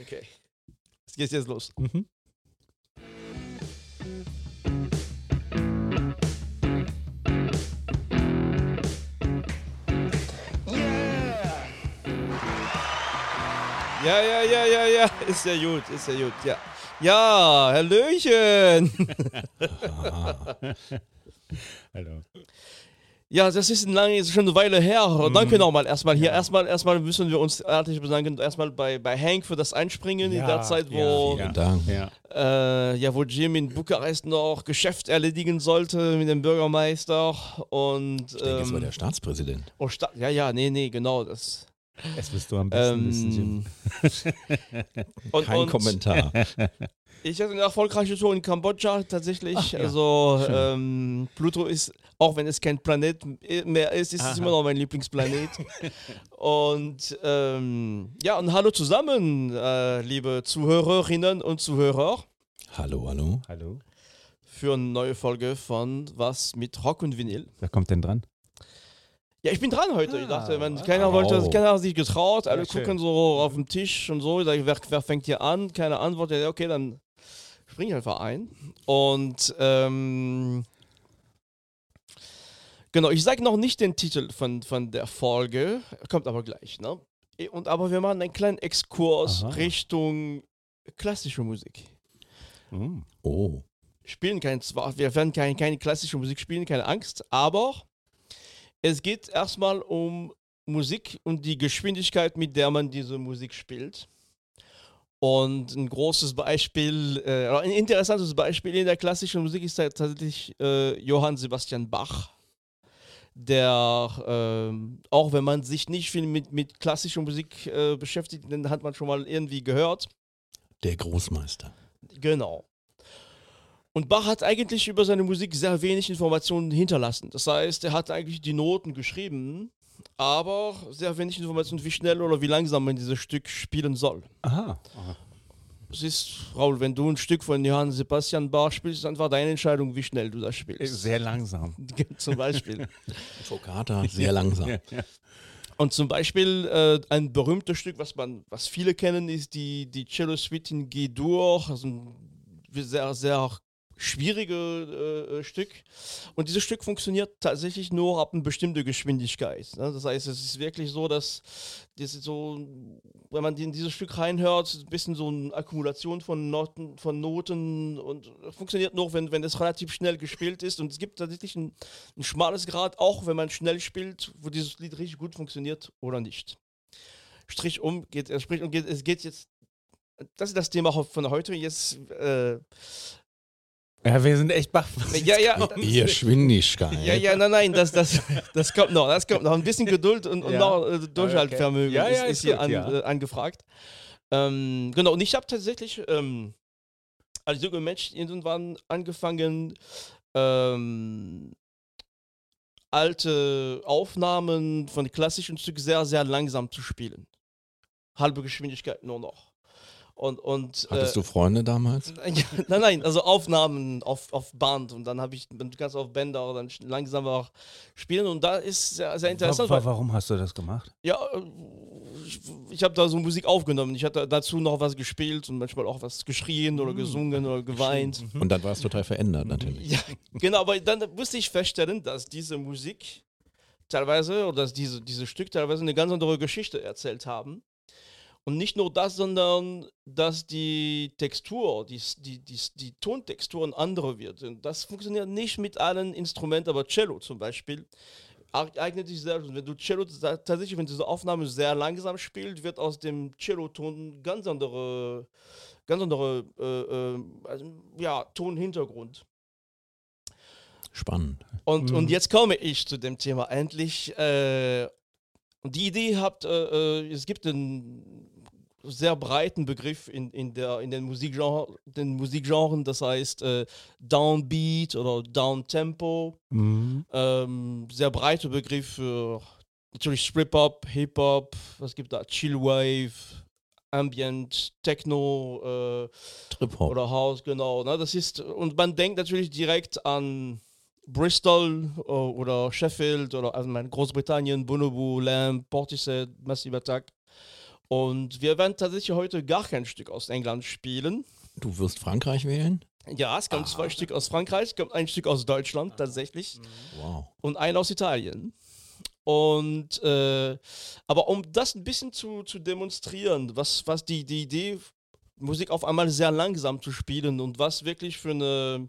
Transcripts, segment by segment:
Okay. Es geht jetzt los. Mhm. Ja, ja, ja, ja, ja. Ist ja gut, ist ja gut, ja. Ja, Hallöchen. Hallo. Ja, das ist, lange, ist schon eine Weile her. Mhm. Danke nochmal erstmal hier. Erstmal, erstmal müssen wir uns herzlich bedanken. Erstmal bei, bei Hank für das Einspringen in Ja, der Zeit, ja, wo, ja. Dank. Ja. Äh, ja, wo Jim in Bukarest noch Geschäft erledigen sollte mit dem Bürgermeister. Und, Ich denke, es war ähm, der Staatspräsident. oh, Sta ja, ja, nee, nee, genau. Das, Es wirst du am besten wissen, Jim. ähm, und, Kein und Kommentar. Ich hatte eine erfolgreiche Tour in Kambodscha tatsächlich. Ach, ja. Also Schön. ähm, Pluto ist, auch wenn es kein Planet mehr ist, ist es Aha. immer noch mein Lieblingsplanet. und ähm, ja, und hallo zusammen, äh, liebe Zuhörerinnen und Zuhörer, hallo, hallo. Hallo. für eine neue Folge von Was mit Rock und Vinyl. Wer kommt denn dran? Ja, ich bin dran heute. ich Ah, dachte, man, wow. keiner wollte, keiner hat sich getraut. Alle Ja, schön. gucken so auf den Tisch und so. Ich wer, wer fängt hier an? Keine Antwort. Ja, okay, dann spring ich einfach ein. Und ähm, genau, ich sage noch nicht den Titel von, von der Folge, kommt aber gleich. Ne? Und aber wir machen einen kleinen Exkurs Aha. Richtung klassische Musik. Mhm. Oh, Spielen kein, zwar, wir werden keine, keine klassische Musik spielen, keine Angst, aber es geht erstmal um Musik und die Geschwindigkeit, mit der man diese Musik spielt. Und ein großes Beispiel, äh, ein interessantes Beispiel in der klassischen Musik ist tatsächlich äh, Johann Sebastian Bach, der, ähm, auch wenn man sich nicht viel mit, mit klassischer Musik äh, beschäftigt, den hat man schon mal irgendwie gehört. der Großmeister. Genau. Und Bach hat eigentlich über seine Musik sehr wenig Informationen hinterlassen. Das heißt, er hat eigentlich die Noten geschrieben, aber sehr wenig Informationen, wie schnell oder wie langsam man dieses Stück spielen soll. Aha. Aha. Es ist, Raul, wenn du ein Stück von Johann Sebastian Bach spielst, ist einfach deine Entscheidung, wie schnell du das spielst. Sehr langsam. Zum Beispiel. Toccata, sehr langsam. Ja, ja. Und zum Beispiel äh, ein berühmtes Stück, was man, was viele kennen, ist die, die Cello Suite in G-Dur, also ein sehr, sehr schwierige äh, äh, Stück. Und dieses Stück funktioniert tatsächlich nur ab einer bestimmten Geschwindigkeit. Ne? Das heißt, es ist wirklich so, dass das so, wenn man in dieses Stück reinhört, ein bisschen so eine Akkumulation von Noten, von Noten und funktioniert nur, wenn, wenn es relativ schnell gespielt ist. Und es gibt tatsächlich ein, ein schmales Grad, auch wenn man schnell spielt, wo dieses Lied richtig gut funktioniert oder nicht. Strich um, geht, er spricht und geht, es geht jetzt. Das ist das Thema von heute. Jetzt, äh, ja, wir sind echt baff. ja, ja, Ihr Geschwindigkeit. ja, ja, nein, nein, das, das, das kommt noch. Das kommt noch. Ein bisschen Geduld und, und Ja. noch äh, Durchhaltvermögen Ja, ja, ist, ist ist hier gut, an, ja. äh, angefragt. Ähm, genau, und ich habe tatsächlich ähm, als junger Mensch irgendwann angefangen, ähm, alte Aufnahmen von klassischen Stücken sehr, sehr langsam zu spielen. Halbe Geschwindigkeit nur noch. Und, und, Hattest äh, du Freunde damals? ja, nein, nein, also Aufnahmen auf, auf Band und dann habe ich, du kannst auf Bänder dann sch- langsamer spielen und da ist sehr, sehr interessant. Wa- weil, wa- Warum hast du das gemacht? ja, ich, ich habe da so Musik aufgenommen. Ich hatte dazu noch was gespielt und manchmal auch was geschrien oder gesungen oder geweint. Und dann war es total verändert natürlich. Ja, genau, aber dann musste ich feststellen, dass diese Musik teilweise oder dass diese, diese Stück teilweise eine ganz andere Geschichte erzählt haben. Und nicht nur das, sondern dass die Textur, die, die, die, die Tontextur eine andere wird. Und das funktioniert nicht mit allen Instrumenten, aber Cello zum Beispiel eig- eignet sich sehr. Und wenn du Cello ta- tatsächlich, wenn diese Aufnahme sehr langsam spielt, wird aus dem Cello-Ton ganz andere, ganz andere äh, äh, also, ja, Tonhintergrund. Spannend. Und, Mhm. und jetzt komme ich zu dem Thema endlich. Äh, die Idee habt, äh, äh, es gibt einen sehr breiten Begriff in, in, der, in den, Musikgenre, den Musikgenren, das heißt äh, Downbeat oder Downtempo. Mhm. Ähm, sehr breiter Begriff für natürlich Strip-Hop, Hip-Hop, was gibt da? Chillwave, Ambient, Techno, äh, Trip-Hop. oder House, genau. Ne? Das ist, und man denkt natürlich direkt an Bristol äh, oder Sheffield oder also Großbritannien, Bonobo, Lamb, Portishead, Massive Attack. Und wir werden tatsächlich heute gar kein Stück aus England spielen. Du wirst Frankreich wählen? Ja, es kommt zwei Stück aus Frankreich, es kommt ein Stück aus Deutschland tatsächlich Wow. und ein aus Italien. Und äh, aber um das ein bisschen zu, zu demonstrieren, was, was die, die Idee, Musik auf einmal sehr langsam zu spielen und was wirklich für eine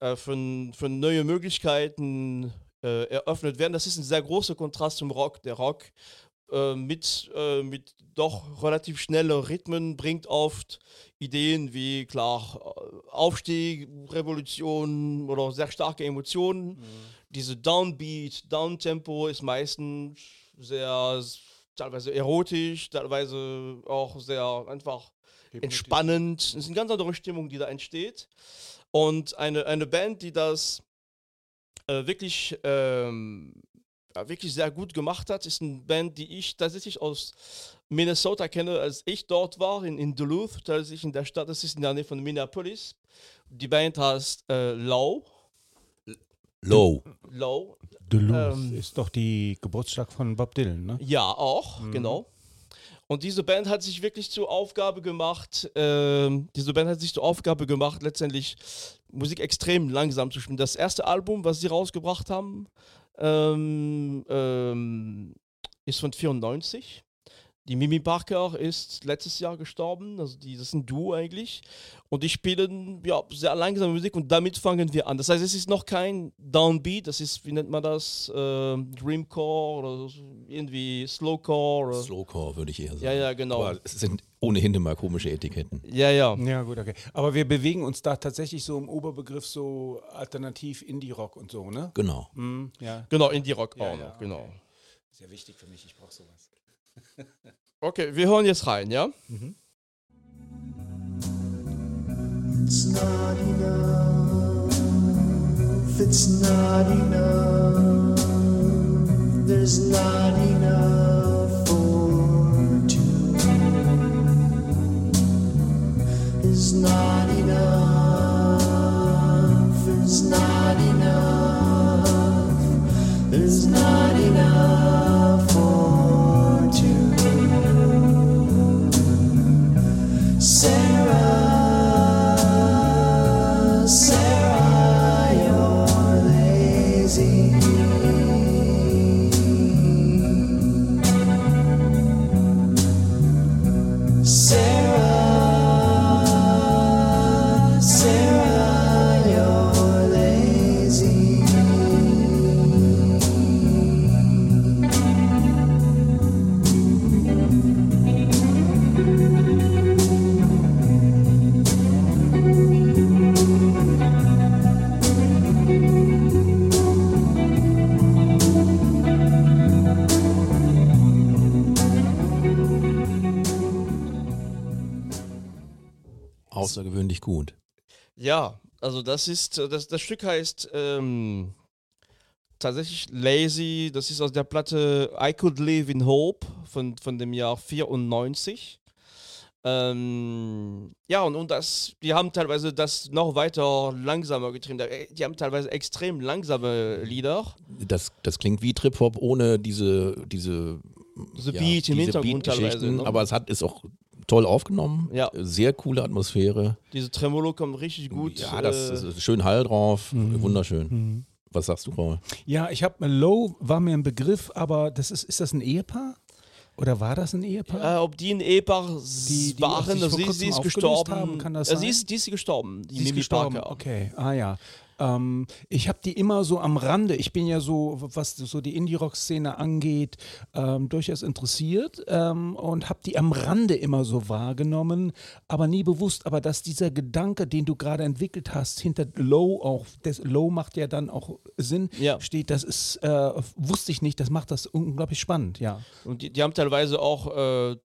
äh, für, für neue Möglichkeiten äh, eröffnet werden, das ist ein sehr großer Kontrast zum Rock. Der Rock äh, mit, äh, mit doch relativ schnellen Rhythmen bringt oft Ideen wie klar äh, Aufstieg, Revolution oder sehr starke Emotionen. Diese Downbeat, Downtempo ist meistens sehr teilweise erotisch, teilweise auch sehr einfach entspannend. Es ist eine ganz andere Stimmung, die da entsteht. Und eine, eine Band, die das äh, wirklich, ähm, wirklich sehr gut gemacht hat, ist eine Band, die ich tatsächlich aus Minnesota kenne, als ich dort war, in, in Duluth, tatsächlich in der Stadt, das ist in der Nähe von Minneapolis. Die Band heißt äh, Low. Low. Low. Duluth Ähm. ist doch die Geburtstag von Bob Dylan, ne? Ja, auch, genau. Und diese Band hat sich wirklich zur Aufgabe gemacht, ähm, diese Band hat sich zur Aufgabe gemacht, letztendlich Musik extrem langsam zu spielen. Das erste Album, was sie rausgebracht haben, ähm, ähm, ist von 94. Die Mimi Parker ist letztes Jahr gestorben, also die, das ist ein Duo eigentlich. Und die spielen ja, sehr langsame Musik und damit fangen wir an. Das heißt, es ist noch kein Downbeat, das ist, wie nennt man das, ähm, Dreamcore oder so, irgendwie Slowcore. Oder Slowcore würde ich eher sagen. ja, ja, genau. Aber es sind ohnehin immer komische Etiketten. Ja, ja. Ja, gut, okay. Aber wir bewegen uns da tatsächlich so im Oberbegriff so alternativ Indie-Rock und so, ne? Genau. Mhm, ja, Genau, Indie-Rock Ja, auch ja, noch, genau. sehr wichtig für mich, ich brauche sowas. Okay, wir hören jetzt rein, ja? It's not enough. It's not enough. There's not enough for two. It's not enough. It's not enough. There's not enough Außergewöhnlich gut. Ja, also das ist, äh, das, das Stück heißt ähm, tatsächlich Lazy, das ist aus der Platte I Could Live in Hope von, von dem Jahr 94. Ähm, ja, und, und das, die haben teilweise das noch weiter langsamer getrieben. Da- Die haben teilweise extrem langsame Lieder. Das, das klingt wie Trip-Hop ohne diese, diese, Diese Beat im Hintergrund teilweise, ne? Aber es hat ist auch toll aufgenommen. Ja. Sehr coole Atmosphäre. Diese Tremolo kommt richtig gut. ja, das äh, ist, schön Hall drauf. Mhm. Wunderschön. Was sagst du, Paul? Ja, ich habe Low war mir ein Begriff, aber das ist, ist das ein Ehepaar? Oder war das ein Ehepaar? Äh, ob die ein Ehepaar Die- die waren, sie, sie ist gestorben. haben, kann das Äh, sie, sein? ist, die ist gestorben, die Sie ist Mimi gestorben. Parker. Okay, ah ja. Ähm, ich habe die immer so am Rande, ich bin ja so, was so die Indie-Rock-Szene angeht, ähm, durchaus interessiert ähm, und habe die am Rande immer so wahrgenommen, aber nie bewusst, aber dass dieser Gedanke, den du gerade entwickelt hast, hinter Low auch, das Low macht ja dann auch Sinn, Ja. steht, das ist, äh, wusste ich nicht, das macht das unglaublich spannend, ja. Und die, die haben teilweise auch äh,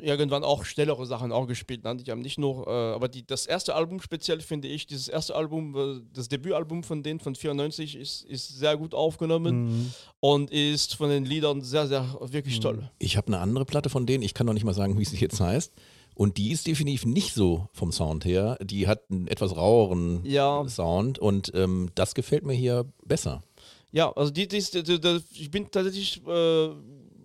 irgendwann auch schnellere Sachen auch gespielt. Ne? Die haben nicht nur, äh, aber die, das erste Album speziell finde ich, dieses erste Album, äh, das Debütalbum von denen von 94 ist, ist sehr gut aufgenommen und ist von den Liedern sehr, sehr wirklich toll. Ich habe eine andere Platte von denen, ich kann noch nicht mal sagen, wie sie jetzt heißt. Und die ist definitiv nicht so vom Sound her. Die hat einen etwas raueren Ja. Sound und ähm, das gefällt mir hier besser. Ja, also die, die, ist- die, die, ich bin tatsächlich äh,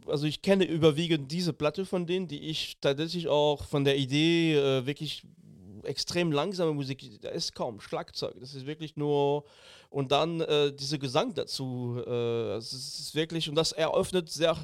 also ich kenne überwiegend diese Platte von denen, die ich tatsächlich auch von der Idee äh, wirklich extrem langsame Musik, da ist kaum Schlagzeug, das ist wirklich nur und dann äh, dieser Gesang dazu, äh, ist wirklich und das eröffnet sehr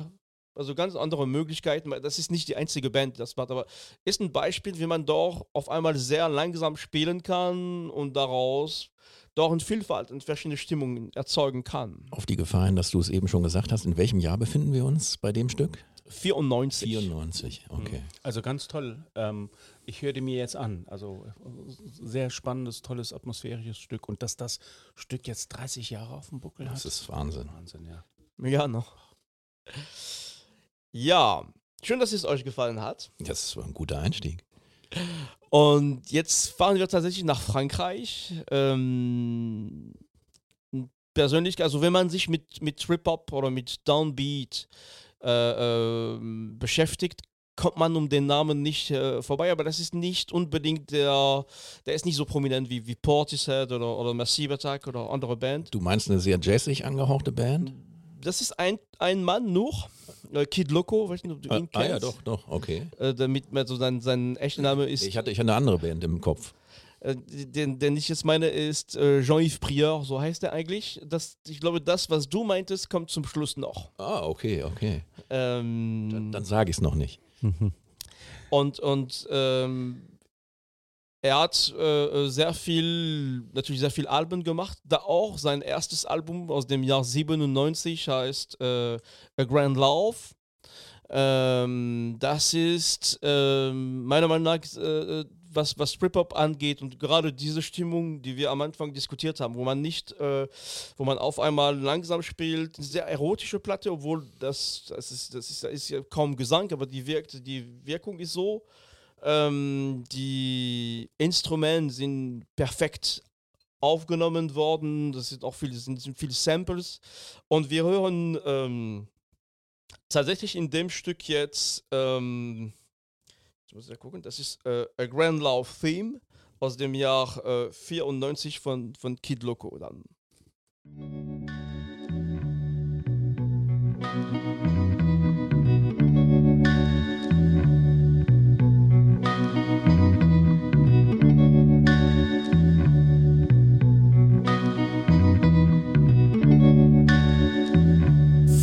also ganz andere Möglichkeiten. Das ist nicht die einzige Band, die das macht, aber ist ein Beispiel, wie man doch auf einmal sehr langsam spielen kann und daraus doch eine Vielfalt und verschiedene Stimmungen erzeugen kann. Auf die Gefahr hin, dass du es eben schon gesagt hast, in welchem Jahr befinden wir uns bei dem Stück? 94. 94, okay. Also ganz toll. Ähm, ich höre dir mir jetzt an. Also äh, sehr spannendes, tolles, atmosphärisches Stück. Und dass das Stück jetzt 30 Jahre auf dem Buckel hat. Das ist Wahnsinn. Wahnsinn, ja. Ja, noch. Ja, schön, dass es euch gefallen hat. Das war ein guter Einstieg. Und jetzt fahren wir tatsächlich nach Frankreich. Ähm, persönlich, also wenn man sich mit, mit Trip-Hop oder mit Downbeat äh, ähm, beschäftigt, kommt man um den Namen nicht äh, vorbei, aber das ist nicht unbedingt der, der ist nicht so prominent wie, wie Portishead oder, oder Massive Attack oder andere Band. Du meinst eine sehr jazzig angehauchte Band? Das ist ein, ein Mann nur, äh, Kid Loco, weiß nicht, ob du Ah, ihn ah kennst. ja, doch, doch, okay. Äh, damit man so sein, sein echter Name ist, Ich hatte, ich hatte eine andere Band im Kopf. äh, den, den ich jetzt meine, ist äh, Jean-Yves Prieur, so heißt er eigentlich. Das, ich glaube, das, was du meintest, kommt zum Schluss noch. Ah, okay, okay. Ähm, Dann, dann sage ich es noch nicht. Und, und ähm, er hat äh, sehr viel, natürlich sehr viel Alben gemacht. Da auch sein erstes Album aus dem Jahr 97 heißt äh, A Grand Love. Ähm, das ist ähm, meiner Meinung nach, äh, was, was Trip-Hop angeht und gerade diese Stimmung, die wir am Anfang diskutiert haben, wo man nicht, äh, wo man auf einmal langsam spielt, eine sehr erotische Platte, obwohl das, das, ist, das, ist, das ist ja kaum Gesang, aber die, wirkt, die Wirkung ist so. Ähm, die Instrumente sind perfekt aufgenommen worden, das sind auch viele, sind, sind viele Samples und wir hören ähm, tatsächlich in dem Stück jetzt, ähm, jetzt muss ich gucken, das ist äh, A Grand Love Theme aus dem Jahr äh, 94 von, von Kid Loco dann.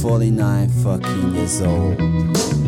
Forty-nine fucking years old.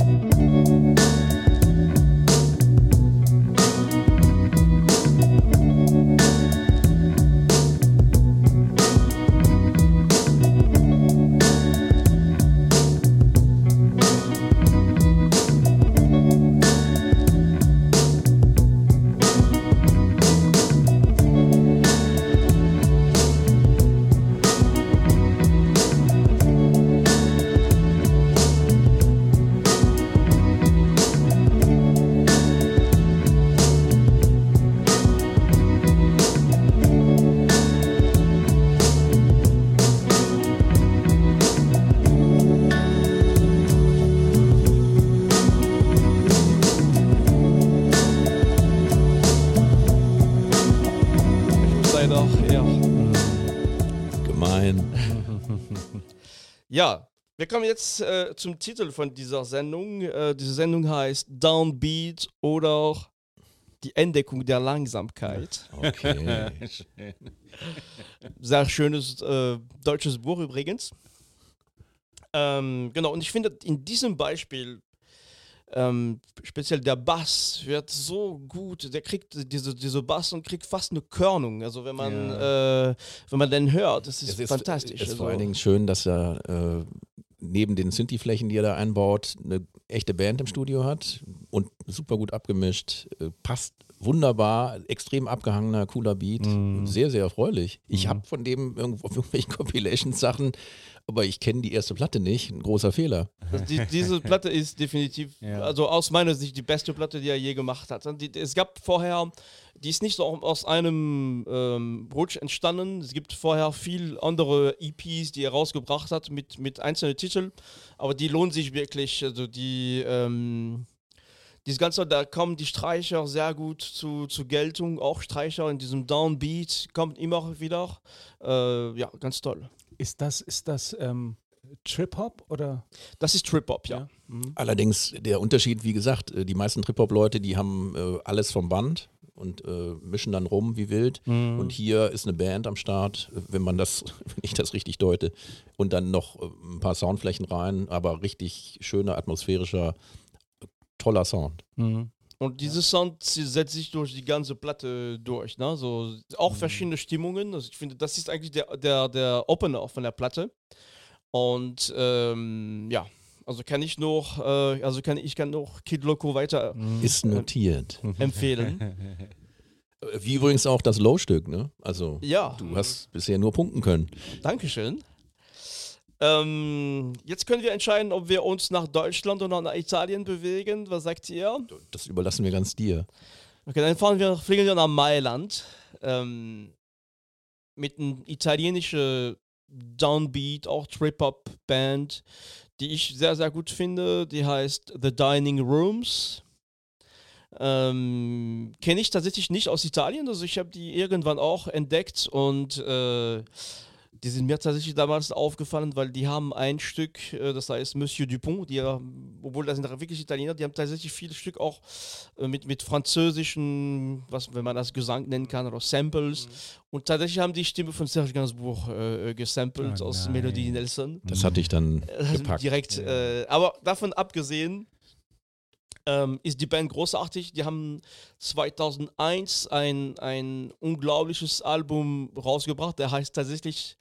Ja, wir kommen jetzt äh, zum Titel von dieser Sendung. Äh, diese Sendung heißt Downbeat oder die Entdeckung der Langsamkeit. Okay. Sehr schönes äh, deutsches Buch übrigens. Ähm, genau, und ich finde, in diesem Beispiel, ähm, speziell der Bass wird so gut, der kriegt diese, diese Bass und kriegt fast eine Körnung. Also wenn man, äh, wenn man den hört, das ist, Es ist, fantastisch. ist vor also. allen Dingen schön, dass er äh, neben den Synthi-Flächen, die er da einbaut, eine echte Band im Studio hat und super gut abgemischt, äh, passt wunderbar, extrem abgehangener, cooler Beat, sehr, sehr erfreulich. Ich habe von dem irgendwo auf irgendwelchen Compilations-Sachen, aber ich kenne die erste Platte nicht, ein großer Fehler. Das, die, diese Platte ist definitiv, Ja. also aus meiner Sicht, die beste Platte, die er je gemacht hat. Die, es gab vorher, die ist nicht so aus einem ähm, Rutsch entstanden. Es gibt vorher viel andere EPs, die er rausgebracht hat mit, mit einzelnen Titeln, aber die lohnen sich wirklich. Also die, ähm, dieses Ganze, da kommen die Streicher sehr gut zu, zu Geltung. Auch Streicher in diesem Downbeat kommt immer wieder. Äh, ja, ganz toll. Ist das, ist das, ähm, Trip-Hop oder? Das ist Trip-Hop, ja. Mhm. Allerdings der Unterschied, wie gesagt, äh, die meisten Trip-Hop-Leute, die haben äh, alles vom Band und äh, mischen dann rum wie wild. Mhm. Und hier ist eine Band am Start, äh, wenn man das, wenn ich das richtig deute, und dann noch äh, ein paar Soundflächen rein, aber richtig schöner, atmosphärischer, toller Sound. Mhm. Und dieses Sound sie- setzt sich durch die ganze Platte durch. Ne? So, auch verschiedene Stimmungen. Also ich finde, das ist eigentlich der, der, der Opener von der Platte. Und ähm, ja, also kann ich noch, äh, also kann ich kann noch Kid Loco weiter Ist notiert. empfehlen. Äh, Wie übrigens auch das Low-Stück, ne? Also, Ja, du hast bisher nur punkten können. Dankeschön. Ähm, jetzt können wir entscheiden, ob wir uns nach Deutschland oder nach Italien bewegen. Was sagt ihr? Das überlassen wir ganz dir. Okay, dann fahren wir, fliegen wir nach Mailand ähm, mit einer italienischen Downbeat, auch Trip-Hop-Band, die ich sehr, sehr gut finde. Die heißt The Dining Rooms. Ähm, Kenne ich tatsächlich nicht aus Italien, also ich habe die irgendwann auch entdeckt und äh, die sind mir tatsächlich damals aufgefallen, weil die haben ein Stück, äh, das heißt Monsieur Dupont, die ja, obwohl das sind wirklich Italiener, die haben tatsächlich viele Stück auch äh, mit, mit französischen, was, wenn man das Gesang nennen kann, oder Samples. Und tatsächlich haben die Stimme von Serge Gainsbourg äh, äh, gesampelt Oh aus. Melody Nelson. Das hatte ich dann Also gepackt. direkt. Äh, aber davon abgesehen ähm, ist die Band großartig. Die haben 2001 ein, ein unglaubliches Album rausgebracht, der heißt tatsächlich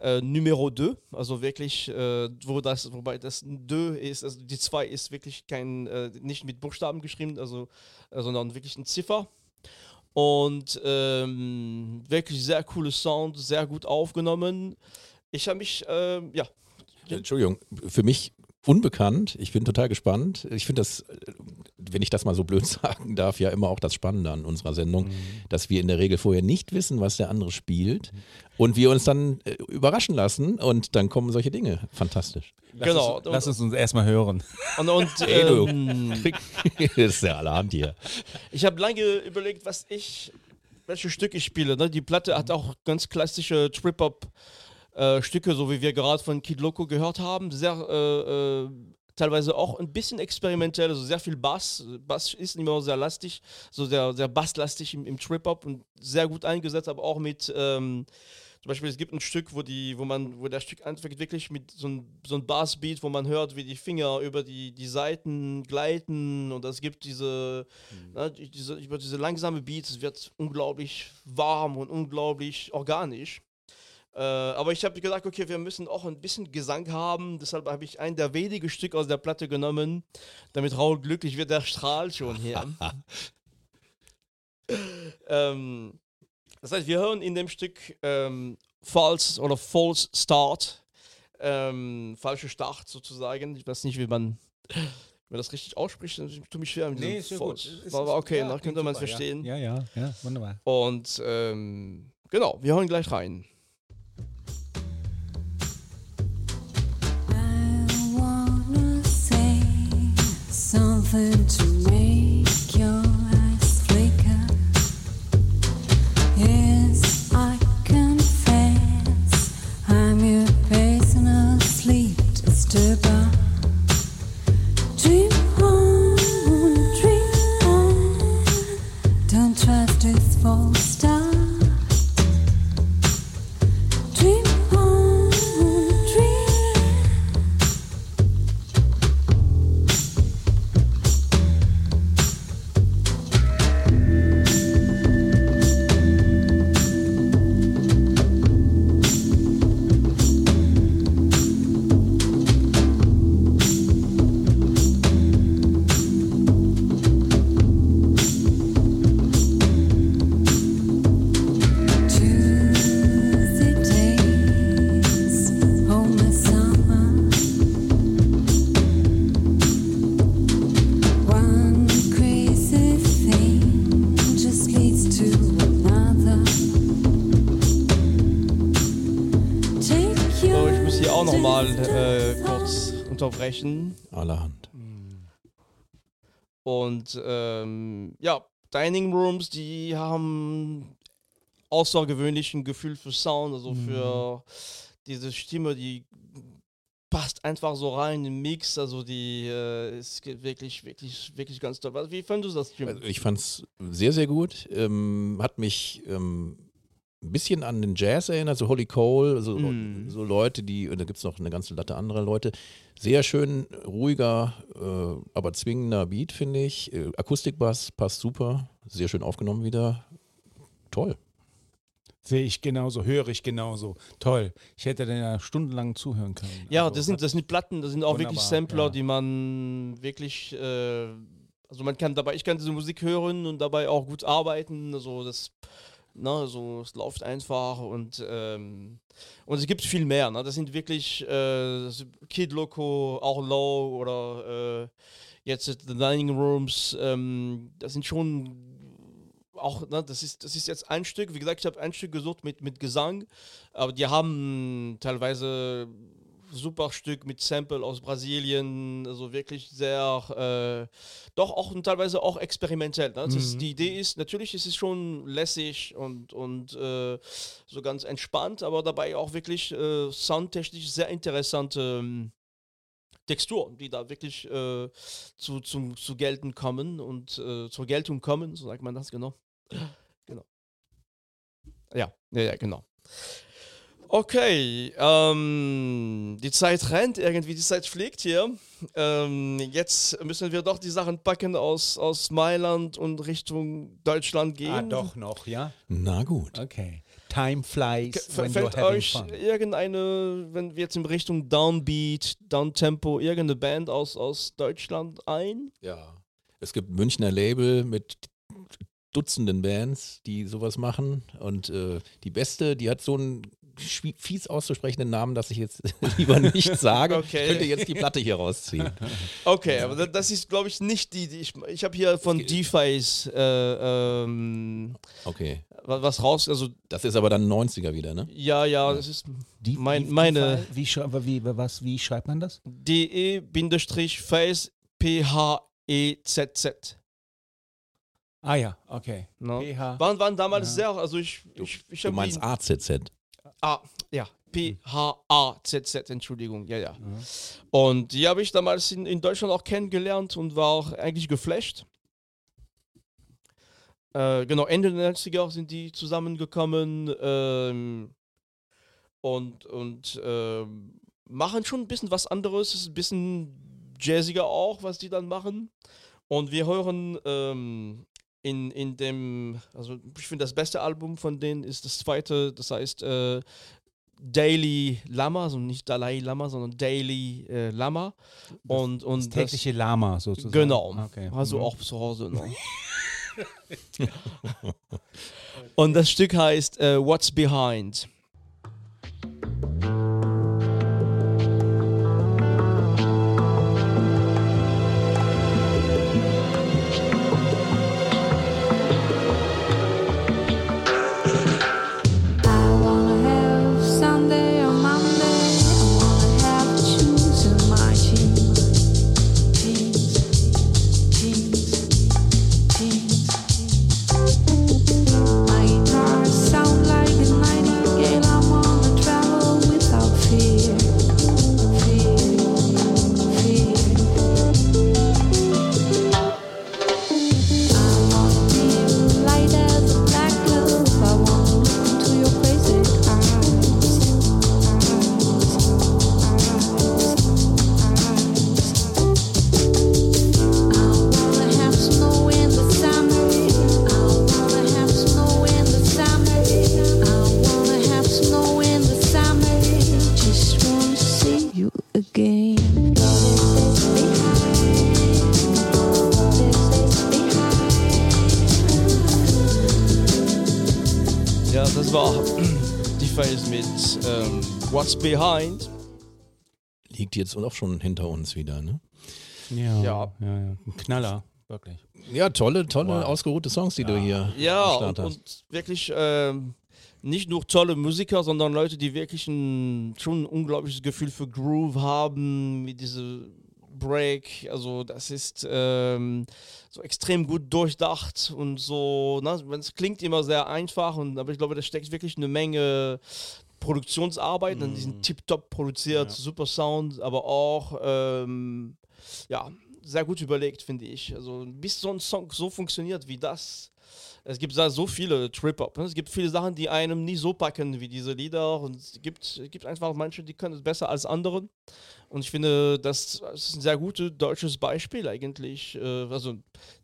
äh, Numero 2, also wirklich, äh, wo das, wobei das 2 ist, also die 2 ist wirklich kein, äh, nicht mit Buchstaben geschrieben, also, äh, sondern wirklich ein Ziffer. Und ähm, wirklich sehr cooles Sound, sehr gut aufgenommen. Ich habe mich, ähm, ja, Entschuldigung, für mich unbekannt. Ich bin total gespannt. Ich finde das, äh, wenn ich das mal so blöd sagen darf, ja immer auch das Spannende an unserer Sendung, dass wir in der Regel vorher nicht wissen, was der andere spielt und wir uns dann äh, überraschen lassen und dann kommen solche Dinge. Fantastisch. Lass Genau. Uns, lass es uns erstmal hören. Und, und Hey, du. ähm, das ist ja allerhand hier. ich habe lange überlegt, was ich, welche Stücke ich spiele. Ne? Die Platte hat auch ganz klassische Trip-Hop äh, Stücke, so wie wir gerade von Kid Loco gehört haben. Sehr, äh, äh, teilweise auch ein bisschen experimentell, also sehr viel Bass. Bass ist immer sehr lastig, so sehr, sehr basslastig im, im Trip-Hop und sehr gut eingesetzt, aber auch mit. Ähm, zum Beispiel, es gibt ein Stück, wo, die, wo, man, wo der Stück anfängt wirklich mit so einem so ein Bassbeat, wo man hört, wie die Finger über die, die Seiten gleiten und es gibt diese, ne, die- diese, über diese langsame Beats, es wird unglaublich warm und unglaublich organisch. Äh, aber ich habe gesagt, okay, wir müssen auch ein bisschen Gesang haben, deshalb habe ich ein der wenigen Stück aus der Platte genommen, damit Raul glücklich wird, der strahlt schon hier. ähm, das heißt, wir hören in dem Stück ähm, False oder False Start, ähm, falsche Start sozusagen. Ich weiß nicht, wie man, wie man das richtig ausspricht. Ich tue mich schwer mit diesem ist False. gut. Ist- Aber okay, ja, dann könnte man es verstehen. Ja, ja, ja, ja wunderbar. Und ähm, genau, wir hören gleich rein. Something to make unterbrechen. Allerhand. Und ähm, ja, Dining Rooms, die haben außergewöhnlichen Gefühl für Sound, also für diese Stimme, die passt einfach so rein im Mix. Also die äh, ist wirklich, wirklich, wirklich ganz toll. Wie fandest du das, Jim? Also ich fand es sehr, sehr gut. Ähm, hat mich ähm, ein bisschen an den Jazz erinnert, so Holly Cole, so, Mm. so Leute, die, und da gibt es noch eine ganze Latte anderer Leute. Sehr schön, ruhiger, äh, aber zwingender Beat, finde ich. Äh, Akustikbass passt super, sehr schön aufgenommen wieder. Toll. Sehe ich genauso, höre ich genauso. Toll. Ich hätte da ja stundenlang zuhören können. Ja, Also das sind, das sind Platten, das sind auch wirklich Sampler, ja. die man wirklich, äh, also man kann dabei, ich kann diese Musik hören und dabei auch gut arbeiten. Also das, ne, so es läuft einfach und ähm, und es gibt viel mehr. Ne? Das sind wirklich äh, Kid Loco, auch Low oder äh, jetzt The Dining Rooms. Ähm, das sind schon auch, ne, das ist, das ist jetzt ein Stück, wie gesagt, ich habe ein Stück gesucht mit, mit Gesang, aber die haben teilweise super Stück mit Sample aus Brasilien, also wirklich sehr, äh, doch auch und teilweise auch experimentell. Ne? Das ist, Mhm. die Idee ist, natürlich ist es schon lässig und, und äh, so ganz entspannt, aber dabei auch wirklich äh, soundtechnisch sehr interessante ähm, Texturen, die da wirklich äh, zu, zum, zu gelten kommen und äh, zur Geltung kommen, so sagt man das, genau. Genau. Ja, ja, ja, genau. Okay, ähm, die Zeit rennt irgendwie, die Zeit fliegt hier. Ähm, jetzt müssen wir doch die Sachen packen aus, aus Mailand und Richtung Deutschland gehen. Ah, doch noch, ja? Na gut. Okay. Time flies F- when Fällt you're having euch fun. irgendeine, wenn wir jetzt in Richtung Downbeat, Downtempo, irgendeine Band aus, aus Deutschland ein? Ja. Es gibt Münchner Label mit Dutzenden Bands, die sowas machen. Und äh, die beste, die hat so einen schwie- fies auszusprechenden Namen, dass ich jetzt lieber nicht sage. Okay. Ich könnte jetzt die Platte hier rausziehen. Okay, aber da- das ist, glaube ich, nicht die, die ich. Ich habe hier von D-Face äh, ähm, Okay. wa- was raus. Also, Das ist aber dann 90er wieder, ne? ja, ja, das ist Die, mein, die- meine Wie, schrei- wie, was, wie schreibt man das? DE-Face P-H-E-Z-Z. Ah ja, okay. Ne? PH. Waren, waren damals Ja. sehr, also ich, Du, ich, ich du meinst AZZ. Ah, ja. P-H-A-Z-Z, Entschuldigung, ja, ja. Und die habe ich damals in, in Deutschland auch kennengelernt und war auch eigentlich geflasht. Äh, genau, Ende der 90er sind die zusammengekommen ähm, und, und ähm, machen schon ein bisschen was anderes. Es ist ein bisschen jazziger auch, was die dann machen. Und wir hören ähm, in, in dem, also ich finde das beste Album von denen ist das zweite, das heißt äh, Daily Lama, also nicht Dalai Lama, sondern Daily äh, Lama. Und, und Das tägliche Lama sozusagen. Genau. Okay. Also Mhm. auch zu Hause. Ne? Und das Stück heißt äh, What's Behind. What's Behind. Liegt jetzt auch schon hinter uns wieder, ne? Ja, ja, Ja. ja, ja. Ein Knaller, wirklich. Ja, tolle, tolle, Wow. ausgeruhte Songs, die du hier Ja, und, Start hast. und wirklich ähm, nicht nur tolle Musiker, sondern Leute, die wirklich ein, schon ein unglaubliches Gefühl für Groove haben, mit diese Break. Also das ist ähm, so extrem gut durchdacht und so. Ne, es klingt immer sehr einfach, und, aber ich glaube, da steckt wirklich eine Menge Produktionsarbeit, und die sind tiptop produziert, super Sound, aber auch ähm, ja, sehr gut überlegt, finde ich. Also bis so ein Song so funktioniert wie das. Es gibt da so viele Trip-Hop. Ne? Es gibt viele Sachen, die einem nie so packen wie diese Lieder. Und es gibt, es gibt einfach manche, die können es besser als andere. Und ich finde, das ist ein sehr gutes deutsches Beispiel eigentlich. Äh, Also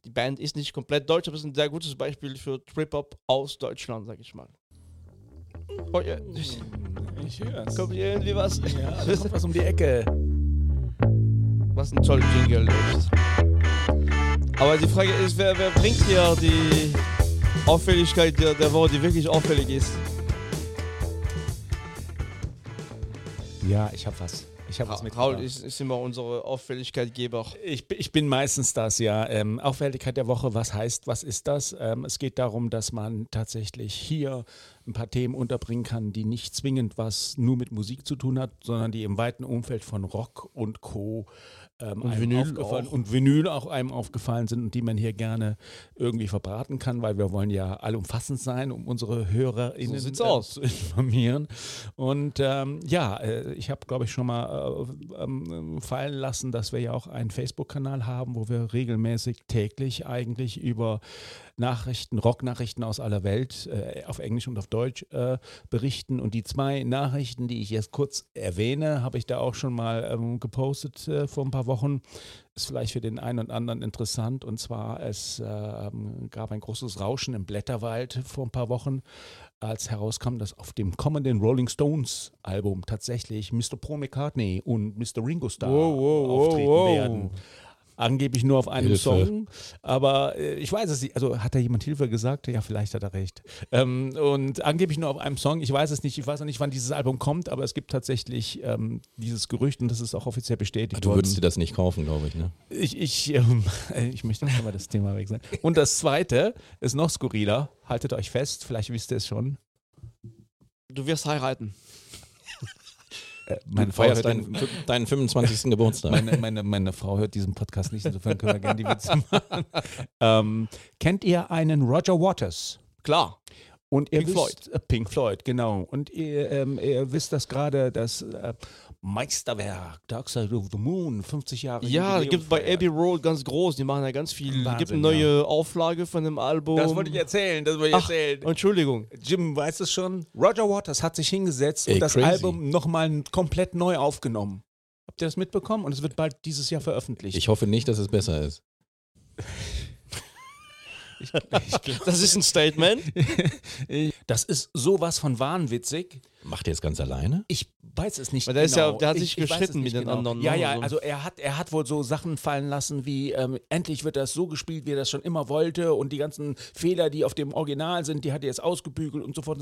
die Band ist nicht komplett deutsch, aber es ist ein sehr gutes Beispiel für Trip-Hop aus Deutschland, sag ich mal. Oh ja, Ich hör's. kommt hier irgendwie was? Ja, da kommt was um die Ecke. Was ein toller Jingle ist. Aber die Frage ist, wer, wer bringt hier die Auffälligkeit der, der Woche, die wirklich auffällig ist? Ja, ich hab was. Ich hab was mit. Raul ist, ist immer unsere Auffälligkeitgeber. Ich, bin- ich bin meistens das, ja. Ähm, Auffälligkeit der Woche, was heißt, was ist das? Ähm, es geht darum, dass man tatsächlich hier ein paar Themen unterbringen kann, die nicht zwingend was nur mit Musik zu tun hat, sondern die im weiten Umfeld von Rock und Co. Ähm, Und Vinyl auch. und Vinyl auch einem aufgefallen sind und die man hier gerne irgendwie verbraten kann, weil wir wollen ja allumfassend sein, um unsere HörerInnen So äh, zu informieren. Und ähm, ja, äh, ich habe, glaube ich, schon mal äh, ähm, fallen lassen, dass wir ja auch einen Facebook-Kanal haben, wo wir regelmäßig täglich eigentlich über Nachrichten, Rocknachrichten aus aller Welt äh, auf Englisch und auf Deutsch äh, berichten. Und die zwei Nachrichten, die ich jetzt kurz erwähne, habe ich da auch schon mal ähm, gepostet äh, vor ein paar Wochen. Ist vielleicht für den einen und anderen interessant. Und zwar, es ähm, gab ein großes Rauschen im Blätterwald vor ein paar Wochen, als herauskam, dass auf dem kommenden Rolling Stones Album tatsächlich Mr. Paul McCartney und Mr. Ringo Starr Wow, wow, wow, auftreten wow. werden. Angeblich nur auf einem Hilfe. Song, aber äh, ich weiß es nicht. Also hat da jemand Hilfe gesagt? Ja, vielleicht hat er recht. Ähm, und angeblich nur auf einem Song. Ich weiß es nicht. Ich weiß noch nicht, wann dieses Album kommt, aber es gibt tatsächlich ähm, dieses Gerücht und das ist auch offiziell bestätigt Du worden. würdest dir das nicht kaufen, glaube ich, ne? Ich, ich, ähm, äh, ich möchte nicht mal das Thema wechseln. Und das zweite ist noch skurriler. Haltet euch fest, vielleicht wisst ihr es schon. Du wirst heiraten. Äh, meine, Du Frau hört deinen, den, deinen 25. Geburtstag. meine, meine, meine Frau hört diesen Podcast nicht, insofern können wir gerne die Witze machen. Ähm, kennt ihr einen Roger Waters? Klar. Und ihr Pink wisst, Äh, Pink Floyd, genau. Und ihr, ähm, ihr wisst, dass gerade das äh, Meisterwerk Dark Side of the Moon 50 Jahre Ja, Jubiläum gibt bei. Abbey Road ganz groß. Die machen ja ganz viel. Wahnsinn, gibt eine neue Auflage von dem Album. Das wollte ich erzählen, das wollte ich Ach, erzählen. Entschuldigung. Jim weiß es schon. Roger Waters hat sich hingesetzt Ey, und das crazy. Album nochmal komplett neu aufgenommen. Habt ihr das mitbekommen? Und es wird bald dieses Jahr veröffentlicht. Ich hoffe nicht, dass es besser ist. Das ist ein Statement. das ist sowas von wahnwitzig. Macht er es ganz alleine? Ich weiß es nicht Weil der ist ja- genau. der hat Ich- sich ich nicht mit den anderen, Ja, ne? ja, Also- also er hat, er hat wohl so Sachen fallen lassen wie, ähm, endlich wird das so gespielt, wie er das schon immer wollte und die ganzen Fehler, die auf dem Original sind, die hat er jetzt ausgebügelt und so fort.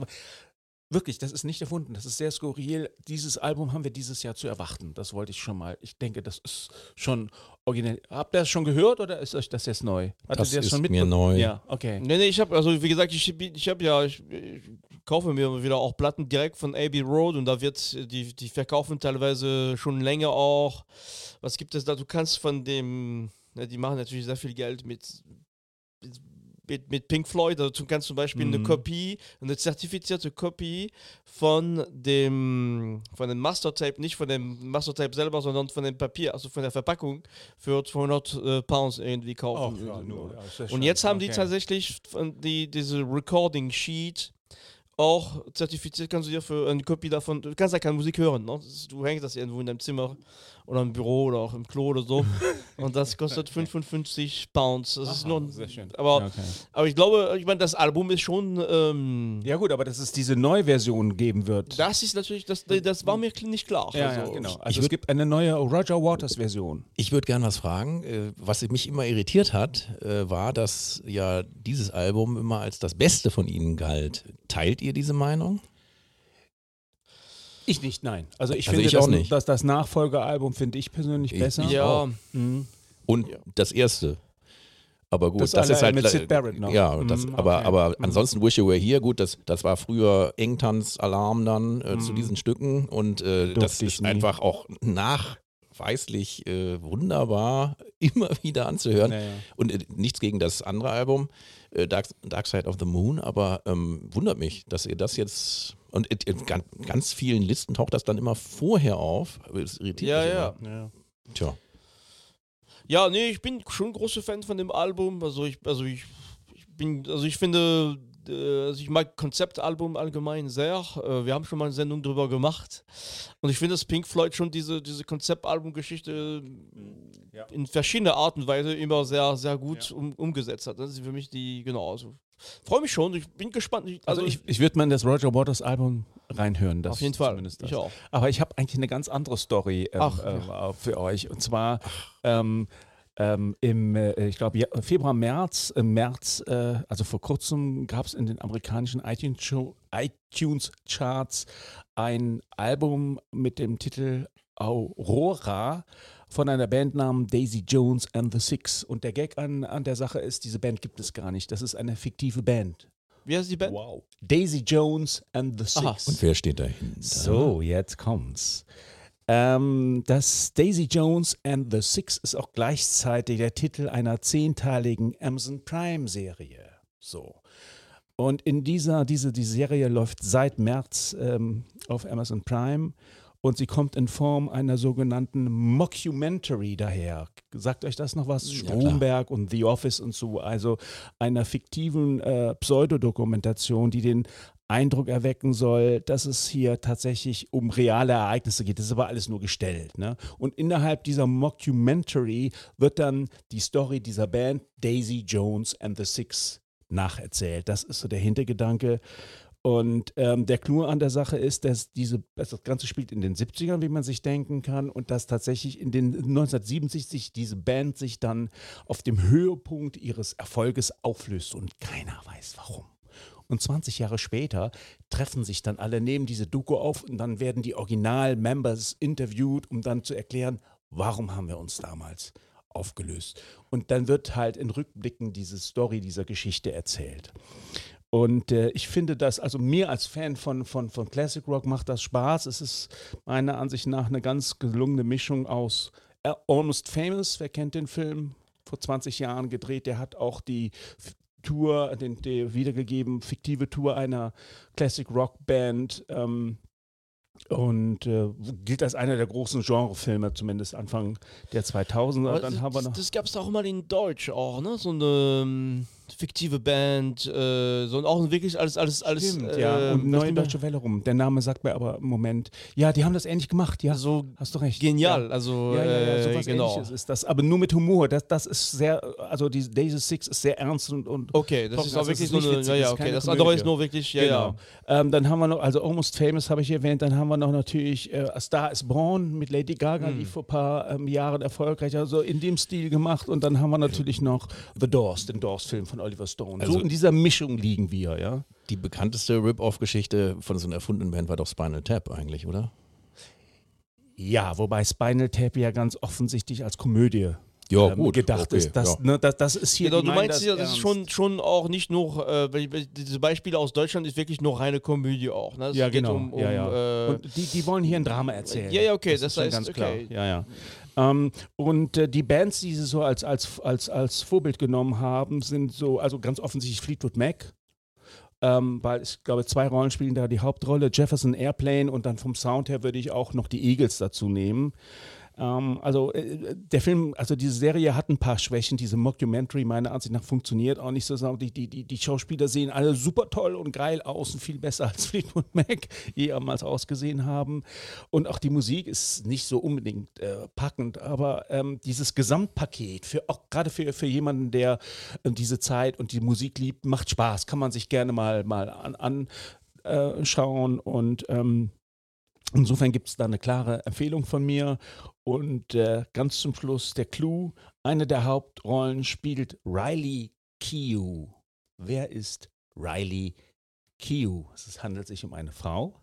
Wirklich, das ist nicht erfunden, das ist sehr skurril. Dieses Album haben wir dieses Jahr zu erwarten. Das wollte ich schon mal. Ich denke, das ist schon originell. Habt ihr das schon gehört oder ist euch das jetzt neu? Hattet Das ihr ist schon mir neu. Ja, okay. Nee, nee, ich habe, also wie gesagt, ich, ich habe ja, ich, ich kaufe mir wieder auch Platten direkt von Abbey Road und da wird, die, die verkaufen teilweise schon länger auch. Was gibt es da? Du kannst von dem, ne, die machen natürlich sehr viel Geld mit, mit, mit Pink Floyd, also du kannst zum Beispiel eine Mhm. Kopie, eine zertifizierte Kopie von dem, von dem Mastertape, nicht von dem Mastertape selber, sondern von dem Papier, also von der Verpackung, für 200 äh, Pounds irgendwie kaufen. Und jetzt haben die tatsächlich die, diese Recording Sheet auch zertifiziert, kannst du dir für eine Kopie davon, du kannst ja keine Musik hören, ne? Du hängst das irgendwo in deinem Zimmer oder im Büro oder auch im Klo oder so und das kostet 55 Pounds. Das ist nur, sehr schön. aber, Ja, okay. aber ich glaube, ich meine, das Album ist schon, ähm, Ja gut, aber dass es diese Neuversion geben wird. das ist natürlich, das, das war mir nicht klar. ja, ja, Also, genau. ich Also es gibt eine neue Roger Waters Version. Ich würde gerne was fragen. Äh, Was mich immer irritiert hat, äh, war, dass ja dieses Album immer als das Beste von ihnen galt. Teilt ihr diese Meinung? Ich nicht, nein. Also ich Also finde, ich das, auch nicht. dass das Nachfolgealbum finde ich persönlich Ich- besser. Ja, Mhm. Und Ja. das erste. Aber gut, Das das, ist halt mit Sid Barrett noch. Ja, das, Mhm, aber, okay. aber Mhm. ansonsten Wish You Were Here, gut, das, das war früher Engtanz-Alarm dann äh, zu Mhm. diesen Stücken und äh, das ist nie. einfach auch nachweislich äh, wunderbar immer wieder anzuhören. Ja, ja. Und äh, nichts gegen das andere Album, äh, Dark, Dark Side of the Moon, aber ähm, wundert mich, dass ihr das jetzt, Und in, in ganz, ganz vielen Listen taucht das dann immer vorher auf. Das irritiert Ja, mich ja. immer. Ja. Tja. Ja, nee, ich bin schon ein großer Fan von dem Album. Also ich, also ich, ich bin, also ich finde, also ich mag Konzeptalbum allgemein sehr. Äh, wir haben schon mal eine Sendung drüber gemacht. Und ich finde, dass Pink Floyd schon diese, diese Konzeptalbumgeschichte in verschiedene Art und Weise immer sehr, sehr gut um, umgesetzt hat. Das ist für mich die, genau, also freue mich schon. Ich bin gespannt. Ich- Also ich, ich würde mal in das Roger Waters Album reinhören. Das auf jeden Fall. zumindest das. Ich auch. Aber ich habe eigentlich eine ganz andere Story ähm, Ach, äh, für euch. Und zwar ähm, ähm, im, äh, ich glaube, Februar, März, im März, äh, also vor kurzem gab es in den amerikanischen iTunes, Show- iTunes Charts ein Album mit dem Titel Aurora von einer Band namens Daisy Jones and the Six. Und der Gag an, an der Sache ist, diese Band gibt es gar nicht. Das ist eine fiktive Band. Wie heißt die Band? Wow. Daisy Jones and the Aha. Six. Und wer steht dahinter? So, jetzt kommt's. Ähm, das Daisy Jones and the Six ist auch gleichzeitig der Titel einer zehnteiligen Amazon Prime Serie. So. Und in dieser, diese, die Serie läuft seit März ähm, auf Amazon Prime und sie kommt in Form einer sogenannten Mockumentary daher. Sagt euch das noch was? Ja, klar. Stromberg und The Office und so. Also einer fiktiven äh, Pseudodokumentation, die den Eindruck erwecken soll, dass es hier tatsächlich um reale Ereignisse geht. Das ist aber alles nur gestellt. Ne? Und innerhalb dieser Mockumentary wird dann die Story dieser Band Daisy Jones and the Six nacherzählt. Das ist so der Hintergedanke. Und ähm, der Clou an der Sache ist, dass diese, das Ganze spielt in den 70ern, wie man sich denken kann, und dass tatsächlich in den 1977 diese Band sich dann auf dem Höhepunkt ihres Erfolges auflöst und keiner weiß warum. Und 20 Jahre später treffen sich dann alle, nehmen diese Doku auf und dann werden die Original-Members interviewt, um dann zu erklären, warum haben wir uns damals aufgelöst. Und dann wird halt in Rückblicken diese Story dieser Geschichte erzählt. Und äh, ich finde das, also mir als Fan von, von, von Classic Rock macht das Spaß. Es ist meiner Ansicht nach eine ganz gelungene Mischung aus äh, Almost Famous, wer kennt den Film? Vor 20 Jahren gedreht. Der hat auch die Tour, den, die wiedergegeben, fiktive Tour einer Classic Rock Band. Ähm, und äh, gilt als einer der großen Genrefilme, zumindest Anfang der 2000er. Aber Dann das, haben wir noch. das gab es auch mal in Deutsch auch, ne? So eine ähm, fiktive Band, äh, so und auch wirklich alles, alles, alles. Stimmt, äh, ja. Und Neue Deutsche Welle rum. Der Name sagt mir aber im Moment. Ja, die haben das ähnlich gemacht, ja. So Hast du recht. genial, also Ja, ja, ja, äh, sowas genau. ähnliches ist das. Aber nur mit Humor. Das, das ist sehr, also die Daisy Six ist sehr ernst und. und Okay, das Doch, ist also auch es wirklich nicht eine, witzig, ja, ja, okay. Das andere ist nur wirklich, ja, genau. ja. Ähm, dann haben wir noch, also Almost Famous habe ich erwähnt, dann haben wir noch natürlich äh, A Star is Born mit Lady Gaga, Hm. die vor ein paar ähm, Jahren erfolgreich, also in dem Stil gemacht. Und dann haben wir natürlich noch The Doors, den Doors-Film von Oliver Stone. so Also- in dieser Mischung liegen wir, ja. Die bekannteste Rip-Off-Geschichte von so einer erfundenen Band war doch Spinal Tap eigentlich, oder? Ja, wobei Spinal Tap ja ganz offensichtlich als Komödie Ja, ähm, gut, gedacht okay, ist. Das, ja. ne, das, das ist hier. Genau, du meinst ja, das ist schon, schon auch nicht nur, äh, diese Beispiele aus Deutschland ist wirklich nur reine Komödie auch. Ne? Ja, geht genau. Um, um, ja, ja. Äh, Und die, die wollen hier ein Drama erzählen. Ja, ja, okay, das ist schon heißt, ganz klar. okay. Ja, ja. Ähm, und äh, die Bands, die sie so als, als, als, als Vorbild genommen haben, sind so, also ganz offensichtlich Fleetwood Mac. Ähm, weil ich glaube, zwei Rollen spielen da die Hauptrolle. Jefferson Airplane und dann vom Sound her würde ich auch noch die Eagles dazu nehmen. Ähm, also äh, der Film, also diese Serie hat ein paar Schwächen. Diese Mockumentary meiner Ansicht nach funktioniert auch nicht so. Die, die, die, die Schauspieler sehen alle super toll und geil aus und viel besser als Fleetwood Mac jemals ausgesehen haben. Und auch die Musik ist nicht so unbedingt äh, packend, aber ähm, dieses Gesamtpaket, für, auch gerade für, für jemanden, der äh, diese Zeit und die Musik liebt, macht Spaß. Kann man sich gerne mal, mal anschauen. An, äh, schauen. und ähm, Insofern gibt es da eine klare Empfehlung von mir. Und äh, ganz zum Schluss der Clou. Eine der Hauptrollen spielt Riley Keough. Wer ist Riley Keough? Es handelt sich um eine Frau.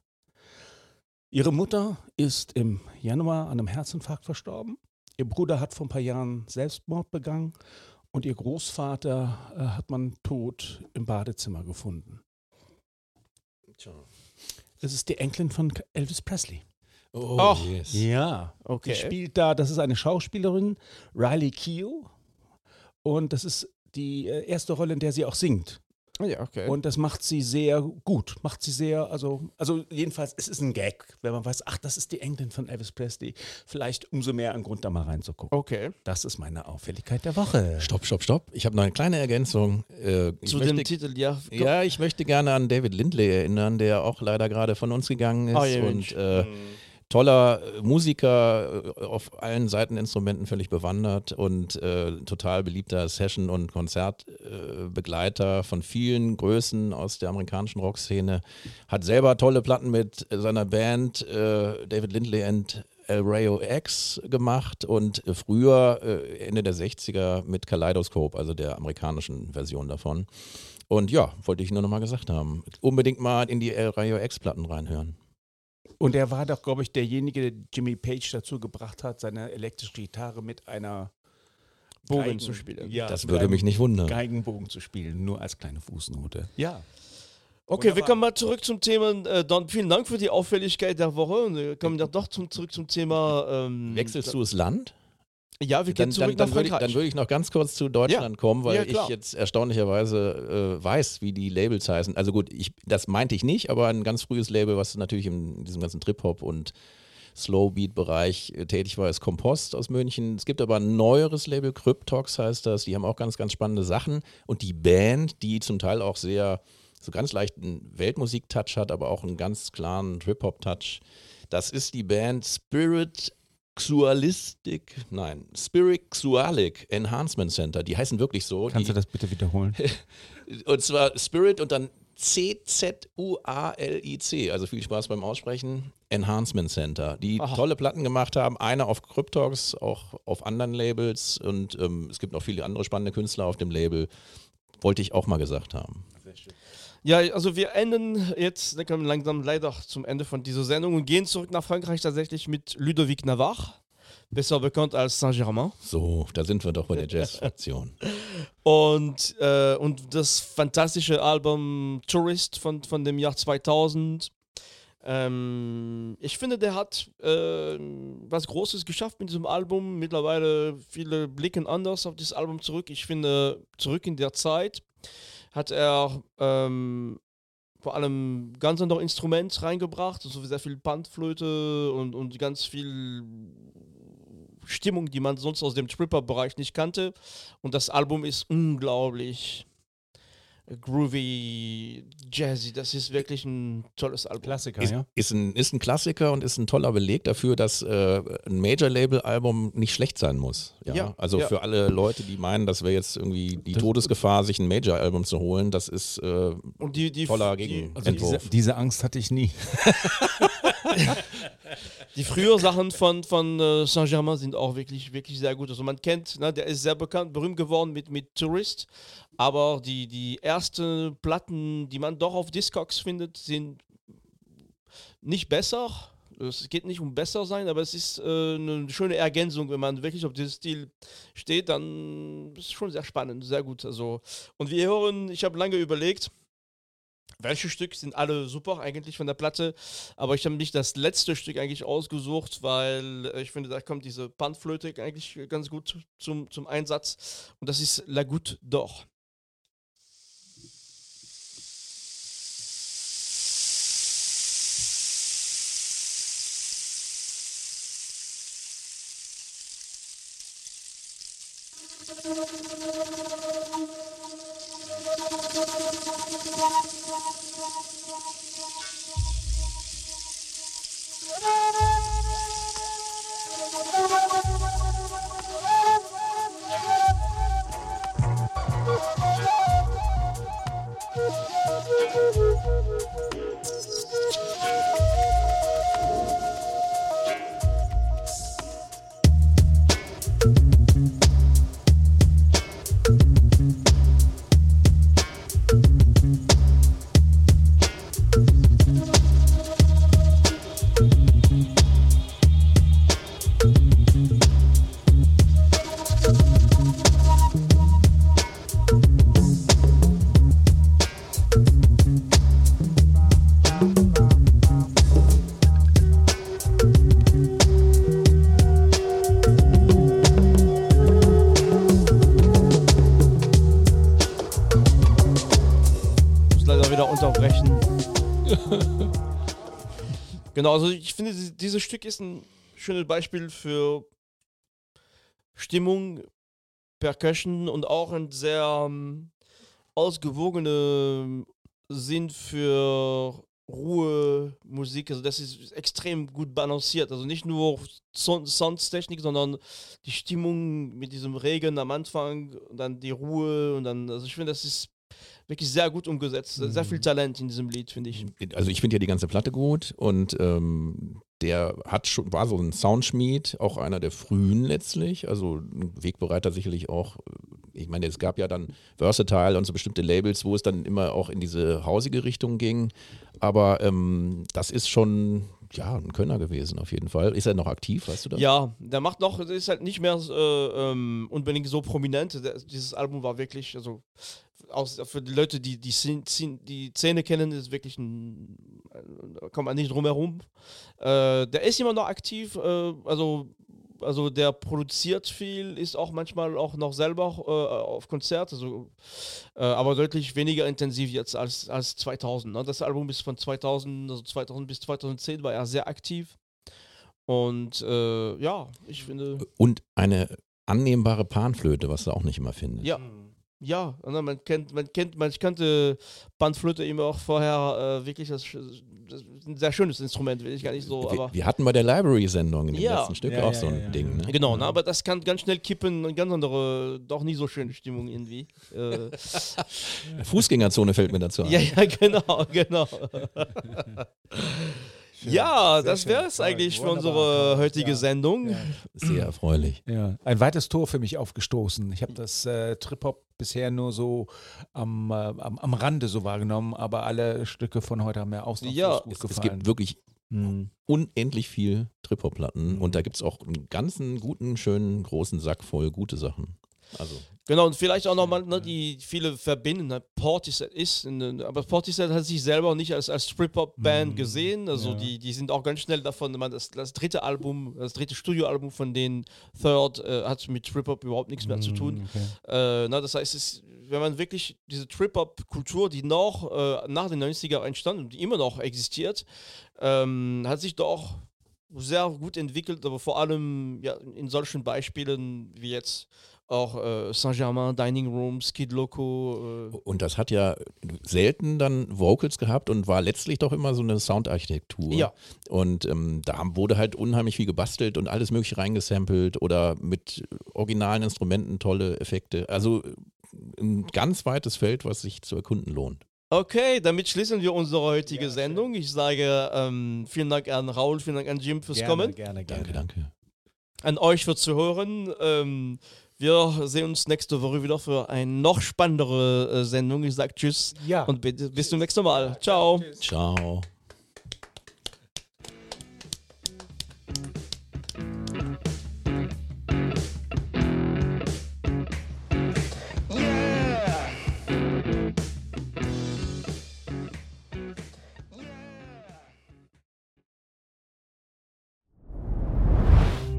Ihre Mutter ist im Januar an einem Herzinfarkt verstorben. Ihr Bruder hat vor ein paar Jahren Selbstmord begangen. Und ihr Großvater äh, hat man tot im Badezimmer gefunden. Das ist die Enkelin von Elvis Presley. Oh, Ach, yes. Ja, Okay. Die spielt da, das ist eine Schauspielerin, Riley Keough. Und das ist die äh, erste Rolle, in der sie auch singt. Ja, okay. Und das macht sie sehr gut. Macht sie sehr, also, also jedenfalls, es ist ein Gag, wenn man weiß, ach, das ist die Enkelin von Elvis Presley. Vielleicht umso mehr ein Grund, da mal reinzugucken. okay. Das ist meine Auffälligkeit der Woche. Stopp, stopp, stopp. Ich habe noch eine kleine Ergänzung. Äh, Zu möchte, dem Titel, ja. Ja, ich möchte gerne an David Lindley erinnern, der auch leider gerade von uns gegangen ist. Ah, ja, und äh, toller äh, Musiker, äh, auf allen Seiteninstrumenten völlig bewandert und äh, total beliebter Session- und Konzertbegleiter äh, von vielen Größen aus der amerikanischen Rockszene. Hat selber tolle Platten mit seiner Band äh, David Lindley and El Rayo X gemacht und äh, früher, Ende der 60er, mit Kaleidoscope, also der amerikanischen Version davon. Und ja, wollte ich nur nochmal gesagt haben. Unbedingt mal in die El Rayo X-Platten reinhören. Und er war doch, glaube ich, derjenige, der Jimmy Page dazu gebracht hat, seine elektrische Gitarre mit einer Bogen Geigen- zu spielen. Ja, Das würde mich nicht wundern. Geigenbogen zu spielen, nur als kleine Fußnote. Ja. Okay, wir Wunderbar. kommen mal zurück zum Thema. Äh, Don, vielen Dank für die Auffälligkeit der Woche. Und wir kommen ja doch zum, zurück zum Thema. Ähm, Wechselst du das Land? Ja, wir gehen Dann, zurück dann, dann, würde ich, dann würde ich noch ganz kurz zu Deutschland kommen, weil Ja, ich jetzt erstaunlicherweise äh, weiß, wie die Labels heißen. Also gut, ich, das meinte ich nicht, aber ein ganz frühes Label, was natürlich in diesem ganzen Trip-Hop und Slowbeat-Bereich äh, tätig war, ist Kompost aus München. Es gibt aber ein neueres Label, Cryptox heißt das. Die haben auch ganz, ganz spannende Sachen. Und die Band, die zum Teil auch sehr, so ganz leichten Weltmusik-Touch hat, aber auch einen ganz klaren Trip-Hop-Touch. Das ist die Band Spirit Xualistic, nein, Spirit Xualic Enhancement Center. Die heißen wirklich so. Kannst die, du das bitte wiederholen? und zwar Spirit und dann C-Z-U-A-L-I-C. Also viel Spaß beim Aussprechen. Enhancement Center, die Aha. tolle Platten gemacht haben. Eine auf Cryptox, auch auf anderen Labels. Und ähm, es gibt noch viele andere spannende Künstler auf dem Label. Wollte ich auch mal gesagt haben. Ja, also wir enden jetzt, wir kommen langsam leider zum Ende von dieser Sendung und gehen zurück nach Frankreich tatsächlich mit Ludovic Navarre, besser bekannt als Saint-Germain. So, da sind wir doch bei der Jazz-Fraktion. Und, äh, und das fantastische Album Tourist von, von dem Jahr 2000. Ähm, ich finde, der hat äh, was Großes geschafft mit diesem Album. Mittlerweile viele blicken anders auf dieses Album zurück. Ich finde, zurück in der Zeit hat er ähm, vor allem ganz andere Instrument reingebracht, also sehr viel Bandflöte und, und ganz viel Stimmung, die man sonst aus dem Tripper-Bereich nicht kannte. Und das Album ist unglaublich groovy, jazzy. Das ist wirklich ein tolles Album. Klassiker, Ist, ja. ist, ein, ist ein Klassiker und ist ein toller Beleg dafür, dass äh, ein Major-Label-Album nicht schlecht sein muss. Ja? Ja, also ja. für alle Leute, die meinen, das wäre jetzt irgendwie die Todesgefahr, sich ein Major-Album zu holen, das ist äh, Und die, die, toller die, Gegenentwurf. Also diese, diese Angst hatte ich nie. die früheren Sachen von, von äh, Saint-Germain sind auch wirklich, wirklich sehr gut. Also man kennt, ne, der ist sehr bekannt, berühmt geworden mit, mit Tourist. Aber die, die ersten Platten, die man doch auf Discogs findet, sind nicht besser. Es geht nicht um besser sein, aber es ist äh, eine schöne Ergänzung, wenn man wirklich auf diesen Stil steht, dann ist es schon sehr spannend, sehr gut. Also, und wir hören, ich habe lange überlegt, welche Stück sind alle super eigentlich von der Platte, aber ich habe mich das letzte Stück eigentlich ausgesucht, weil ich finde, da kommt diese Panflöte eigentlich ganz gut zum, zum Einsatz und das ist La Goutte d'Or. Genau, also ich finde, dieses- Stück ist ein schönes Beispiel für Stimmung, Percussion und auch ein sehr ähm, ausgewogene Sinn für Ruhe, Musik. Also das ist extrem gut balanciert. Also nicht nur Soundtechnik, sondern die Stimmung mit diesem Regen am Anfang und dann die Ruhe und dann, also ich finde, das ist wirklich sehr gut umgesetzt. Sehr viel Talent in diesem Lied, finde ich. Also ich finde ja die ganze Platte gut und ähm, der hat schon, war so ein Soundschmied, auch einer der frühen letztlich, also ein Wegbereiter sicherlich auch. Ich meine, es gab ja dann Versatile und so bestimmte Labels, wo es dann immer auch in diese hausige Richtung ging. Aber ähm, das ist schon ja ein Könner gewesen auf jeden Fall. Ist er noch aktiv, weißt du das? Ja, der macht noch, ist halt nicht mehr äh, ähm, unbedingt so prominent. Der, dieses Album war wirklich, also aus, für die Leute, die die, die Szene kennen, ist wirklich ein, da kommt man nicht drum herum. Äh, der ist immer noch aktiv, äh, also also der produziert viel, ist auch manchmal auch noch selber äh, auf Konzert, also, äh, aber deutlich weniger intensiv jetzt als, als 2000. Ne? Das Album ist von 2000, also 2000 bis 2010 war er sehr aktiv. Und äh, ja, ich finde, Und eine annehmbare Panflöte, was du auch nicht immer findest. ja, ja, ne, man kennt, man kennt, man kannte Panflöte immer auch vorher äh, wirklich das, das ist ein sehr schönes Instrument, will ich gar nicht so, aber wir, wir hatten bei der Library-Sendung in dem Ja. letzten Stück Ja, auch ja, so ein ja, ja, Ding. Ne? Genau, ne, aber das kann ganz schnell kippen und ganz andere, doch nie so schöne Stimmung irgendwie. Äh, Fußgängerzone fällt mir dazu ein. ja, ja, genau, genau. ja, Sehr das wäre es eigentlich für unsere heutige ja. Sendung. Ja. Sehr erfreulich. Ja, ein weites Tor für mich aufgestoßen. Ich habe das äh, Trip-Hop bisher nur so am, äh, am, am Rande so wahrgenommen, aber alle Stücke von heute haben mir ausnahmslos Ja, gut Es, es gefallen. gibt wirklich Hm. unendlich viel Trip-Hop-Platten und da gibt es auch einen ganzen guten, schönen, großen Sack voll gute Sachen. Also, Genau, und vielleicht auch nochmal, ne, die viele verbinden, ne, Portishead ist, in, aber Portishead hat sich selber nicht als, als Trip-Hop-Band gesehen, also ja. die, die sind auch ganz schnell davon, man, das, das dritte Album, das dritte Studioalbum von denen, Third, äh, hat mit Trip-Hop überhaupt nichts mehr zu tun. Äh, na, das heißt, es, wenn man wirklich diese Trip-Hop-Kultur, die noch äh, nach den 90er entstanden und die immer noch existiert, ähm, hat sich doch sehr gut entwickelt, aber vor allem ja, in solchen Beispielen wie jetzt auch äh, Saint-Germain, Dining Rooms, Kid Loco. Äh, und das hat ja selten dann Vocals gehabt und war letztlich doch immer so eine Soundarchitektur. Ja. Und ähm, da wurde halt unheimlich viel gebastelt und alles mögliche reingesampelt oder mit originalen Instrumenten tolle Effekte. Also äh, ein ganz weites Feld, was sich zu erkunden lohnt. Okay, damit schließen wir unsere heutige Sendung. Ich sage ähm, vielen Dank an Raul, vielen Dank an Jim fürs gerne, Kommen, Gerne, gerne. Danke, danke. an euch fürs Zuhören. Ähm, wir sehen uns nächste Woche wieder für eine noch spannendere äh, Sendung. Ich sage Tschüss Ja. und bis zum nächsten Mal. Ciao. Ciao.